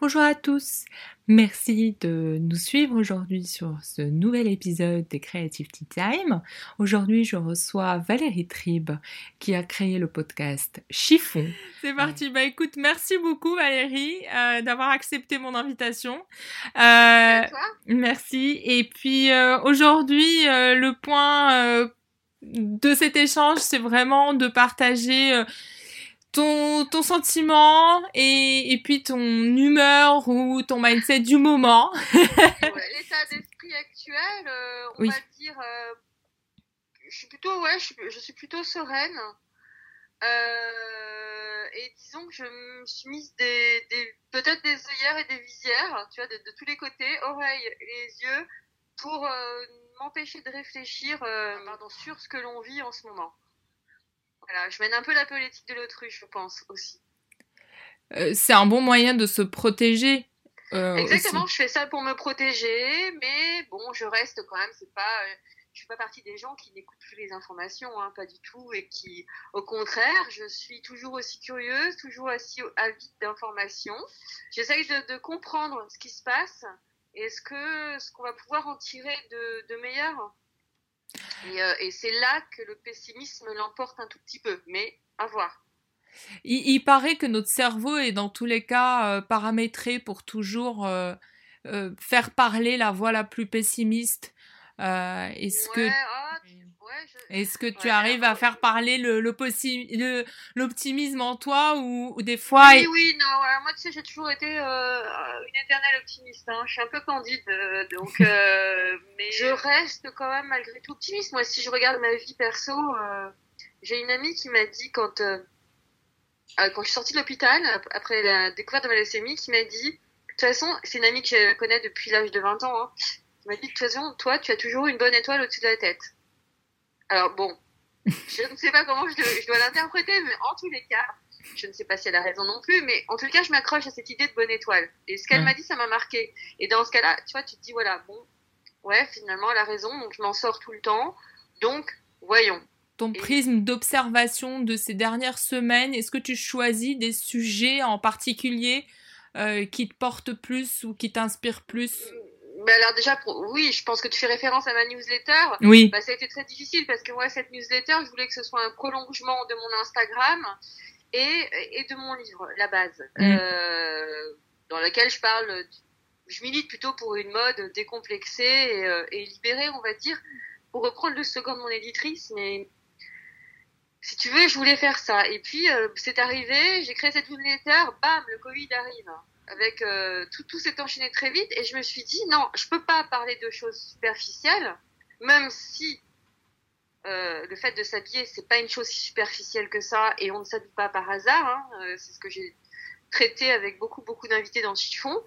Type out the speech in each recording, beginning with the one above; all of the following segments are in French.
Bonjour à tous, merci de nous suivre aujourd'hui sur ce nouvel épisode des Creative Tea Time. Aujourd'hui, je reçois Valérie Tribe qui a créé le podcast Chiffon. C'est parti, bah écoute, merci beaucoup Valérie euh, d'avoir accepté mon invitation. Euh, merci. Et puis euh, aujourd'hui, le point de cet échange, c'est vraiment de partager ton, ton sentiment et, et puis ton humeur ou ton mindset du moment. L'état d'esprit actuel, euh, on va dire, euh, je suis plutôt, ouais, je, suis plutôt sereine. Euh, et disons que je me suis mise des, des peut-être des œillères et des visières, tu vois, de, de tous les côtés, oreilles et les yeux, pour m'empêcher de réfléchir pardon, sur ce que l'on vit en ce moment. Voilà, je mène un peu la politique de l'autruche, je pense aussi. Euh, c'est un bon moyen de se protéger. Euh, Exactement, je fais ça pour me protéger, mais bon, je reste quand même, c'est pas, euh, je fais pas partie des gens qui n'écoutent plus les informations, hein, pas du tout, et qui, au contraire, je suis toujours aussi curieuse, toujours aussi avide d'informations. J'essaye de, de, comprendre ce qui se passe et ce que, ce qu'on va pouvoir en tirer de, de meilleur. Euh, et, c'est là que le pessimisme l'emporte un tout petit peu, mais à voir. Il, paraît que notre cerveau est dans tous les cas euh, paramétré pour toujours euh, faire parler la voix la plus pessimiste. Est-ce que est-ce que tu arrives à faire parler le, l'optimisme en toi ou, des fois Oui, oui, non. moi, tu sais, j'ai toujours été euh, une éternelle optimiste. Hein. Je suis un peu candide, euh, donc, euh, mais je reste quand même malgré tout optimiste. Moi, si je regarde ma vie perso, j'ai une amie qui m'a dit quand quand je suis sortie de l'hôpital après la découverte de ma leucémie, qui m'a dit, de toute façon, c'est une amie que je connais depuis l'âge de 20 ans, hein, qui m'a dit de toute façon, toi, tu as toujours une bonne étoile au-dessus de la tête. Alors bon, je ne sais pas comment je, dois l'interpréter, mais en tous les cas, je ne sais pas si elle a raison non plus, mais en tout cas, je m'accroche à cette idée de bonne étoile. Et ce qu'elle m'a dit, ça m'a marqué. Et dans ce cas-là, tu vois, tu te dis, voilà, bon, ouais, finalement, elle a raison, donc je m'en sors tout le temps. Donc, voyons. Ton prisme d'observation de ces dernières semaines, est-ce que tu choisis des sujets en particulier euh, qui te portent plus ou qui t'inspirent plus? Bah alors déjà, oui, je pense que tu fais référence à ma newsletter. Oui. Bah, ça a été très difficile parce que moi, cette newsletter, je voulais que ce soit un prolongement de mon Instagram et, et de mon livre, La Base, mm. euh, dans lequel je parle, je milite plutôt pour une mode décomplexée et, euh, et libérée, on va dire, pour reprendre le slogan de mon éditrice, mais si tu veux, je voulais faire ça. Et puis, euh, c'est arrivé, j'ai créé cette newsletter, bam, le Covid arrive avec euh, tout, tout s'est enchaîné très vite et je me suis dit non, je peux pas parler de choses superficielles, même si euh, le fait de s'habiller c'est pas une chose si superficielle que ça et on ne s'habille pas par hasard. Hein, euh, c'est ce que j'ai traité avec beaucoup beaucoup d'invités dans ce chiffon.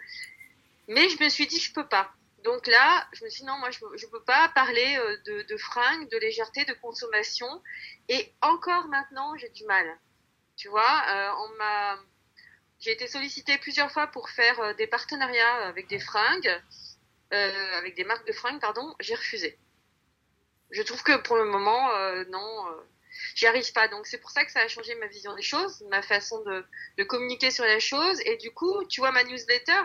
Mais je me suis dit je peux pas. Donc là, je me suis dit non, moi je, je peux pas parler de, de fringues, de légèreté, de consommation. Et encore maintenant, j'ai du mal. Tu vois, on m'a j'ai été sollicitée plusieurs fois pour faire euh, des partenariats avec des fringues, euh, avec des marques de fringues, pardon. J'ai refusé. Je trouve que pour le moment, euh, non, euh, j'y arrive pas. Donc c'est pour ça que ça a changé ma vision des choses, ma façon de, de communiquer sur les choses. Et du coup, tu vois, ma newsletter,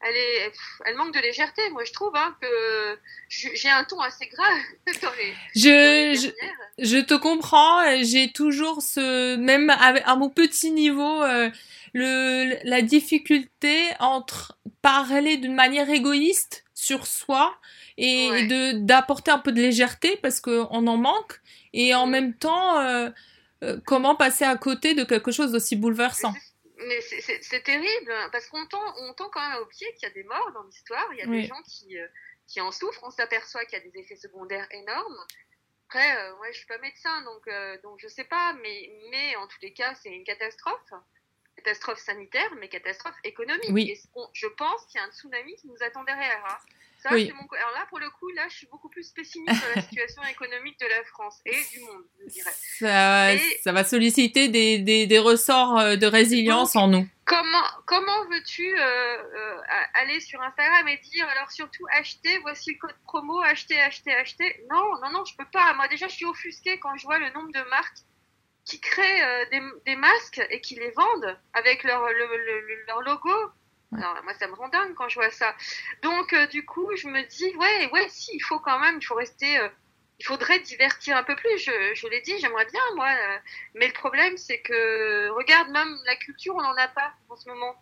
elle est, elle manque de légèreté. Moi, je trouve hein, que j'ai un ton assez grave dans les. Je, je, je, te comprends. J'ai toujours ce même à, mon petit niveau. Euh, le, la difficulté entre parler d'une manière égoïste sur soi et, de d'apporter un peu de légèreté parce qu'on en manque et en mm. même temps euh, euh, comment passer à côté de quelque chose d'aussi bouleversant. Mais c'est terrible parce qu'on tend, on tend quand même au pied qu'il y a des morts dans l'histoire il y a des gens qui, euh, qui en souffrent on s'aperçoit qu'il y a des effets secondaires énormes. Après ouais je suis pas médecin donc donc je sais pas mais mais en tous les cas c'est une catastrophe catastrophe sanitaire, mais catastrophe économique. Oui. Et je pense qu'il y a un tsunami qui nous attend derrière. Hein. Ça, oui. mon... Alors là, pour le coup, là, je suis beaucoup plus pessimiste sur la situation économique de la France et du monde, je dirais. Ça, ça va solliciter des, des, des, ressorts euh, de résilience en nous. Comment, comment veux-tu euh, euh, aller sur Instagram et dire, alors surtout, acheter, voici le code promo, acheter, acheter, acheter Non, non, non, je peux pas. Moi, déjà, je suis offusquée quand je vois le nombre de marques qui créent euh, des, des, masques et qui les vendent avec leur, leur logo. Alors, moi, ça me rend dingue quand je vois ça. Donc, euh, du coup, je me dis, ouais, ouais, si, il faut quand même, il faut rester. Euh, il faudrait divertir un peu plus. Je, je l'ai dit, j'aimerais bien, moi. Euh, mais le problème, c'est que, regarde, même la culture, on n'en a pas en ce moment.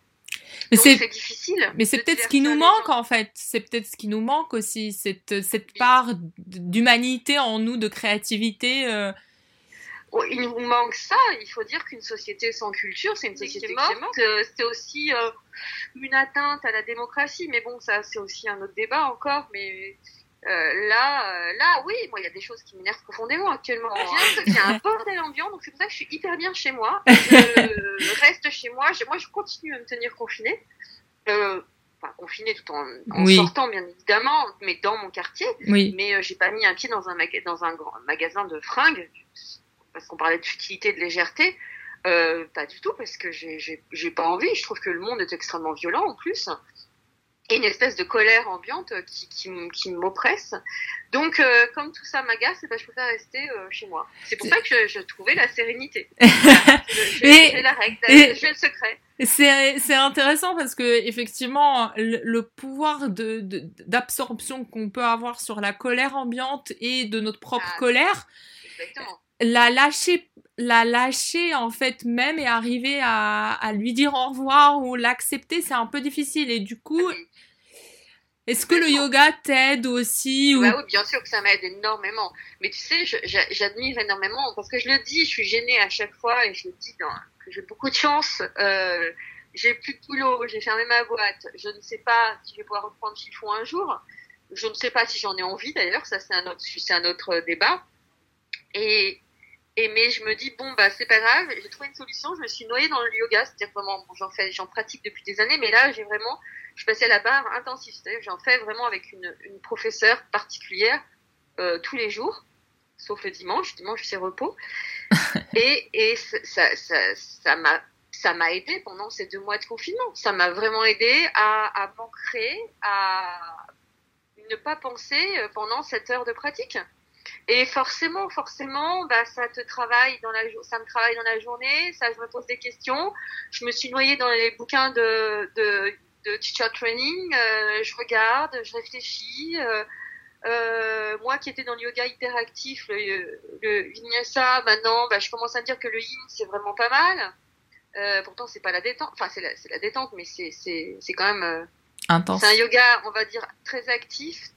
Mais c'est difficile. Mais c'est peut-être ce qui nous manque en fait. C'est peut-être ce qui nous manque aussi, cette, cette part d'humanité en nous, de créativité. Euh. Oh, il nous manque ça. Il faut dire qu'une société sans culture, c'est une société morte. Euh, c'est aussi euh, une atteinte à la démocratie. Mais bon, ça, c'est aussi un autre débat encore. Mais euh, là, euh, là, oui, moi, il y a des choses qui m'énervent profondément actuellement. Il y a un bordel ambiant, donc c'est pour ça que je suis hyper bien chez moi. Je reste chez moi. moi, je continue à me tenir confinée. Euh, enfin, confinée tout en, en sortant, bien évidemment, mais dans mon quartier. Oui. Mais j'ai pas mis un pied dans un, dans un grand magasin de fringues, parce qu'on parlait de futilité, de légèreté. pas du tout, parce que j'ai pas envie. Je trouve que le monde est extrêmement violent en plus et une espèce de colère ambiante qui, qui, qui m'oppresse. Donc, euh, comme tout ça m'agace, eh ben, je préfère rester euh, chez moi. C'est pour ça que je, je trouvais la sérénité. J'ai la règle, j'ai le secret. C'est intéressant parce que effectivement le, pouvoir de d'absorption qu'on peut avoir sur la colère ambiante et de notre propre ah, colère, exactement. la lâcher la lâcher en fait même et arriver à, à lui dire au revoir ou l'accepter c'est un peu difficile et du coup ah est-ce que le yoga t'aide aussi ou... bah Oui, bien sûr que ça m'aide énormément. Mais tu sais, j'admire énormément parce que je le dis, je suis gênée à chaque fois et je le dis que j'ai beaucoup de chance. Euh, j'ai plus de boulot, j'ai fermé ma boîte. Je ne sais pas si je vais pouvoir reprendre chiffon un jour. Je ne sais pas si j'en ai envie d'ailleurs. Ça, c'est un autre, c'est un autre débat. Et, et mais je me dis bon bah c'est pas grave. J'ai trouvé une solution. Je me suis noyée dans le yoga. C'est-à-dire vraiment, j'en fais, j'en pratique depuis des années, mais là j'ai vraiment je passais à la barre intensive. C'est-à-dire j'en fais vraiment avec une, une professeure particulière euh, tous les jours, sauf le dimanche. Dimanche, c'est repos. et et ça, ça, ça m'a ça m'a aidé pendant ces deux mois de confinement. Ça m'a vraiment aidé à, à m'ancrer, à ne pas penser euh, pendant cette heure de pratique. Et forcément, forcément, bah, ça te travaille dans la, ça me travaille dans la journée, ça, je me pose des questions. Je me suis noyée dans les bouquins de, de de teacher training, euh, je regarde, je réfléchis. Euh, euh, moi qui étais dans le yoga hyperactif, le, le vinyasa, maintenant, bah, je commence à me dire que le yin, c'est vraiment pas mal. Euh, pourtant, c'est pas la détente. Enfin, c'est la, la, détente, mais c'est, c'est, c'est quand même. Intense. C'est un yoga, on va dire, très actif,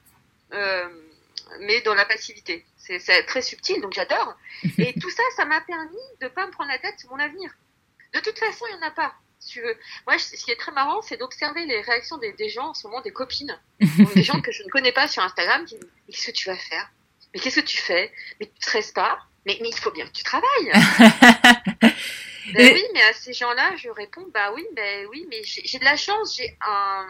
mais dans la passivité. C'est, très subtil, donc j'adore. Et tout ça, ça m'a permis de pas me prendre la tête sur mon avenir. De toute façon, il n'y en a pas tu veux. Moi, ce qui est très marrant, c'est d'observer les réactions des, des, gens en ce moment, des copines, des gens que je ne connais pas sur Instagram, qui me disent Mais qu'est-ce que tu vas faire? Mais qu'est-ce que tu fais? Mais tu ne stresses pas? Mais, mais il faut bien que tu travailles. ben oui, mais à ces gens-là, je réponds Bah oui, ben oui, mais j'ai de la chance, j'ai un,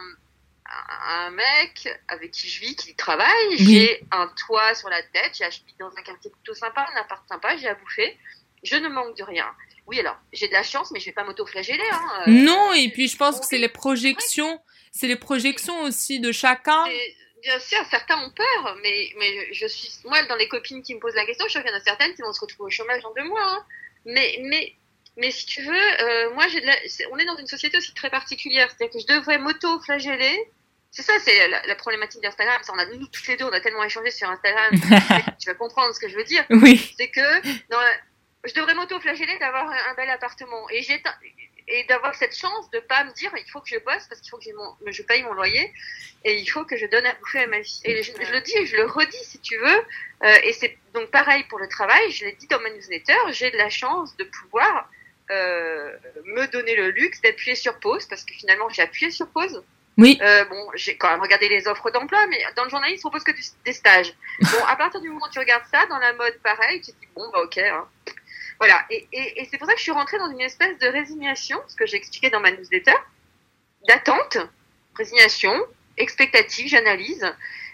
un mec avec qui je vis qui travaille, j'ai un toit sur la tête, j'habite dans un quartier plutôt sympa, un appart sympa, j'ai à bouffer, je ne manque de rien. Oui, alors, j'ai de la chance, mais je vais pas m'auto-flageller. Hein, euh. non, et puis je pense que c'est les projections, c'est les projections aussi de chacun. Bien sûr, certains ont peur, mais, mais je suis, moi, dans les copines qui me posent la question, je sais qu'il y en a certaines qui vont se retrouver au chômage dans deux mois. Hein. Mais, mais, mais si tu veux, euh, moi, j'ai on est dans une société aussi très particulière. C'est-à-dire que je devrais m'auto-flageller. C'est ça, c'est la, problématique d'Instagram. On a, nous, toutes les deux, on a tellement échangé sur Instagram. tu vas comprendre ce que je veux dire. Oui. C'est que la, je devrais m'auto-flageller d'avoir un bel appartement. Et j'ai et d'avoir cette chance de pas me dire il faut que je bosse parce qu'il faut que je, je paye mon loyer et il faut que je donne à bouffer à ma vie. Et je, le dis je le redis si tu veux. Euh, et c'est donc pareil pour le travail. Je l'ai dit dans ma newsletter. J'ai de la chance de pouvoir euh, me donner le luxe d'appuyer sur pause parce que finalement j'ai appuyé sur pause. Oui. Euh, bon, j'ai quand même regardé les offres d'emploi, mais dans le journalisme, on propose que des stages. Bon, à partir du moment où tu regardes ça, dans la mode pareil, tu te dis bon bah ok. Hein. Voilà, et, et, et c'est pour ça que je suis rentrée dans une espèce de résignation, ce que j'ai expliqué dans ma newsletter, d'attente, résignation, expectative, j'analyse,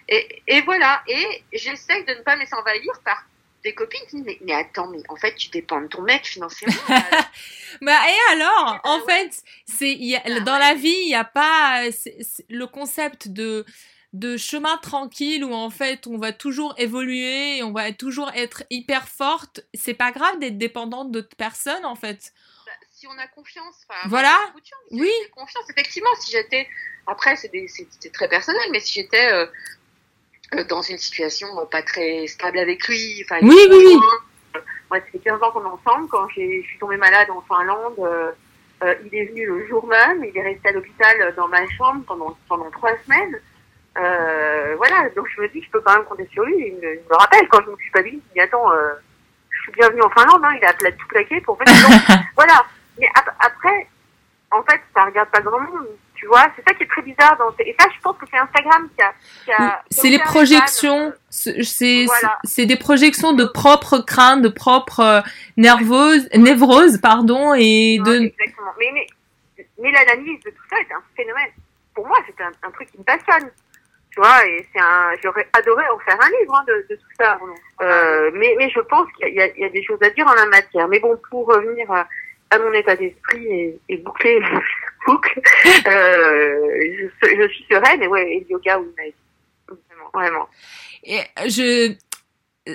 et, et, voilà, et j'essaie de ne pas me laisser envahir par des copines qui disent mais, attends, mais en fait tu dépends de ton mec financièrement. bah et alors, en fait, c'est ah dans la vie, il n'y a pas le concept de de chemin tranquille où en fait on va toujours évoluer, on va toujours être hyper forte, c'est pas grave d'être dépendante d'autres personnes en fait. Bah, si on a confiance. voilà. oui. Confiance. Effectivement, si j'étais, après, c'est très personnel, mais si j'étais euh, dans une situation pas très stable avec lui, enfin, oui, oui, oui. Moi, ça fait 15 ans qu'on est ensemble. Quand je suis tombée malade en Finlande, il est venu le jour même. Il est resté à l'hôpital dans ma chambre pendant pendant trois semaines. voilà, donc je me dis que je peux quand même compter sur lui. Il me, me rappelle quand je me suis pas dit, il dit attends, bienvenue en Finlande, hein, il a tout plaqué pour venir. voilà. Mais après, en fait, ça regarde pas grand monde. Tu vois, c'est ça qui est très bizarre. Dans... Et ça, je pense que c'est Instagram qui a. Qui a c'est les projections. C'est c'est des projections de propres craintes, de propres euh, nerveuses, névroses, pardon, et de. Exactement. Mais, mais, mais l'analyse de tout ça est un phénomène. Pour moi, c'est un, un truc qui me passionne et c'est un, j'aurais adoré en faire un livre hein, de, de, tout ça. Euh, mais, mais je pense qu'il y, y, a des choses à dire en la matière. Mais bon, pour revenir à, à mon état d'esprit et, et boucler boucle, euh, je, je, suis sereine et ouais, et le yoga, oui, vraiment, vraiment. Et je,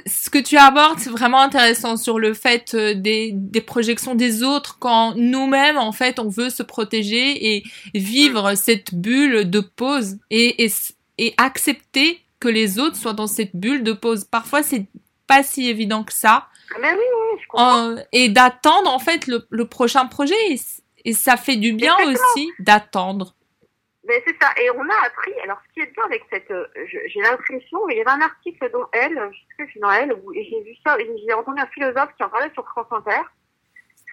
ce que tu abordes, c'est vraiment intéressant sur le fait euh, des, des projections des autres quand nous-mêmes, en fait, on veut se protéger et vivre mm. cette bulle de pause. Et, et et accepter que les autres soient dans cette bulle de pause. Parfois, c'est pas si évident que ça. Ah, mais oui, oui, je comprends. et d'attendre, en fait, le, le, prochain projet. Et, ça fait du bien aussi d'attendre. Mais c'est ça. Et on a appris. Alors, ce qui est bien avec cette. Euh, j'ai l'impression. Il y avait un article dont elle, je sais que c'est dans elle, où j'ai vu ça. J'ai entendu un philosophe qui en parlait sur France Inter.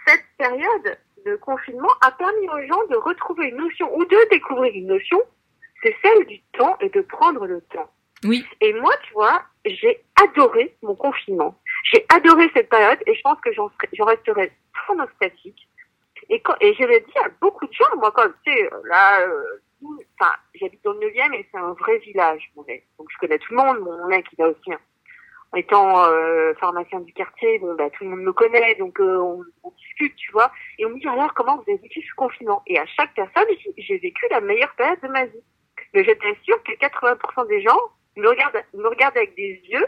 Cette période de confinement a permis aux gens de retrouver une notion ou de découvrir une notion c'est celle du temps et de prendre le temps. Oui. Et moi, tu vois, j'ai adoré mon confinement. J'ai adoré cette période et je pense que j'en resterai trop nostalgique. Et, quand, et je l'ai dit à beaucoup de gens, moi, quand, tu sais, là, euh, enfin, j'habite dans le 9e et c'est un vrai village, mon mec. Donc, je connais tout le monde. Mon mec, il a aussi en étant euh, pharmacien du quartier, bon, bah, tout le monde me connaît, donc euh, on, on, discute, tu vois. Et on me dit alors comment vous avez vécu ce confinement? Et à chaque personne, j'ai vécu la meilleure période de ma vie mais je t'assure que 80% des gens me regardent, me regardent avec des yeux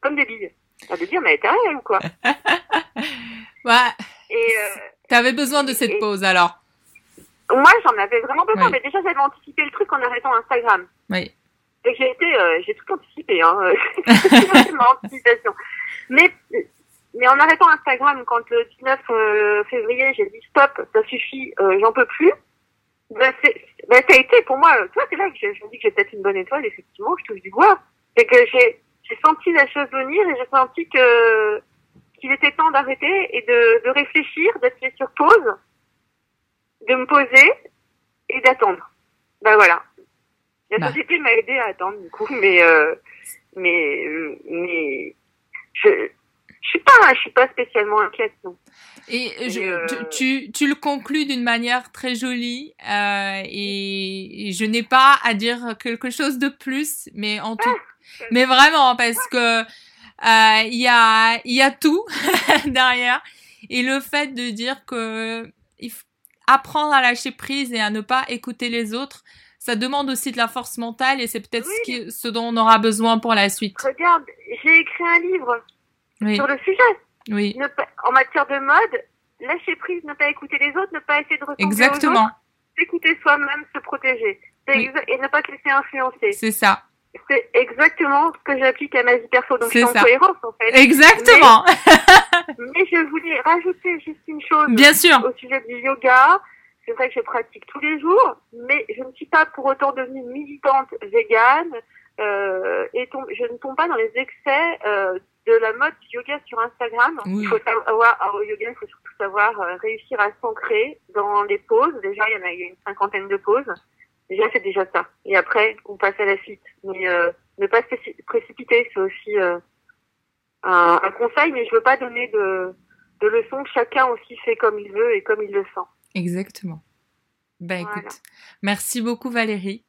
comme des billes. Ça veut dire, mais t'es rien ou quoi Ouais. Et euh, T'avais besoin de cette pause alors Moi, j'en avais vraiment besoin, mais déjà j'avais anticipé le truc en arrêtant Instagram. Oui. Et j'ai été, euh, j'ai tout anticipé, hein. anticipation. Mais, mais en arrêtant Instagram, quand le 19 euh, février, j'ai dit stop, ça suffit, euh, j'en peux plus. Ben, ben, ça a été pour moi, tu vois, c'est là que je, me dis que j'ai peut-être une bonne étoile, effectivement, je touche du bois. C'est que j'ai, j'ai senti la chose venir et j'ai senti que, qu'il était temps d'arrêter et de, de réfléchir, d'être sur pause, de me poser et d'attendre. Ben voilà. La bah. société m'a aidé à attendre, du coup, mais, euh, mais, mais, je, je suis pas, je suis pas spécialement inquiète, non. Et, euh, tu, tu, le conclus d'une manière très jolie euh, et, je n'ai pas à dire quelque chose de plus, mais en tout, ah, mais vraiment parce que euh, il y a il y a tout derrière et le fait de dire que il faut apprendre à lâcher prise et à ne pas écouter les autres, ça demande aussi de la force mentale et c'est peut-être ce, ce dont on aura besoin pour la suite. Regarde, j'ai écrit un livre sur le sujet. Oui. en matière de mode, lâcher prise, ne pas écouter les autres, ne pas essayer de ressembler Exactement. aux autres, s'écouter soi-même, se protéger. Et ne pas se laisser influencer. C'est ça. C'est exactement ce que j'applique à ma vie perso. Donc, suis en cohérence, en fait. Exactement. Mais, je voulais rajouter juste une chose. Bien sûr. Au sujet du yoga. C'est vrai que je pratique tous les jours, mais je ne suis pas pour autant devenue militante végane. Euh, et je ne tombe pas dans les excès euh, de la mode du yoga sur Instagram. Il faut savoir, au yoga, il faut surtout savoir euh, réussir à s'ancrer dans les pauses. Déjà, il y en a, une cinquantaine de pauses. Déjà, c'est déjà ça. Et après, on passe à la suite. Mais euh, ne pas se précipiter, c'est aussi euh, un, un, conseil, mais je veux pas donner de, de leçons. Chacun aussi fait comme il veut et comme il le sent. Exactement. Ben écoute, merci beaucoup Valérie.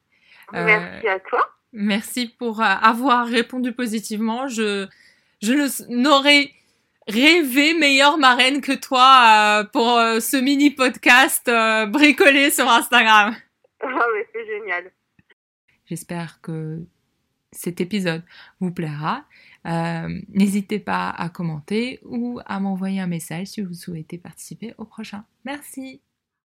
Merci à toi. Merci pour avoir répondu positivement. Je je n'aurais rêvé meilleure marraine que toi euh, pour euh, ce mini podcast euh, bricolé sur Instagram. J'espère que cet épisode vous plaira. N'hésitez pas à commenter ou à m'envoyer un message si vous souhaitez participer au prochain. Merci.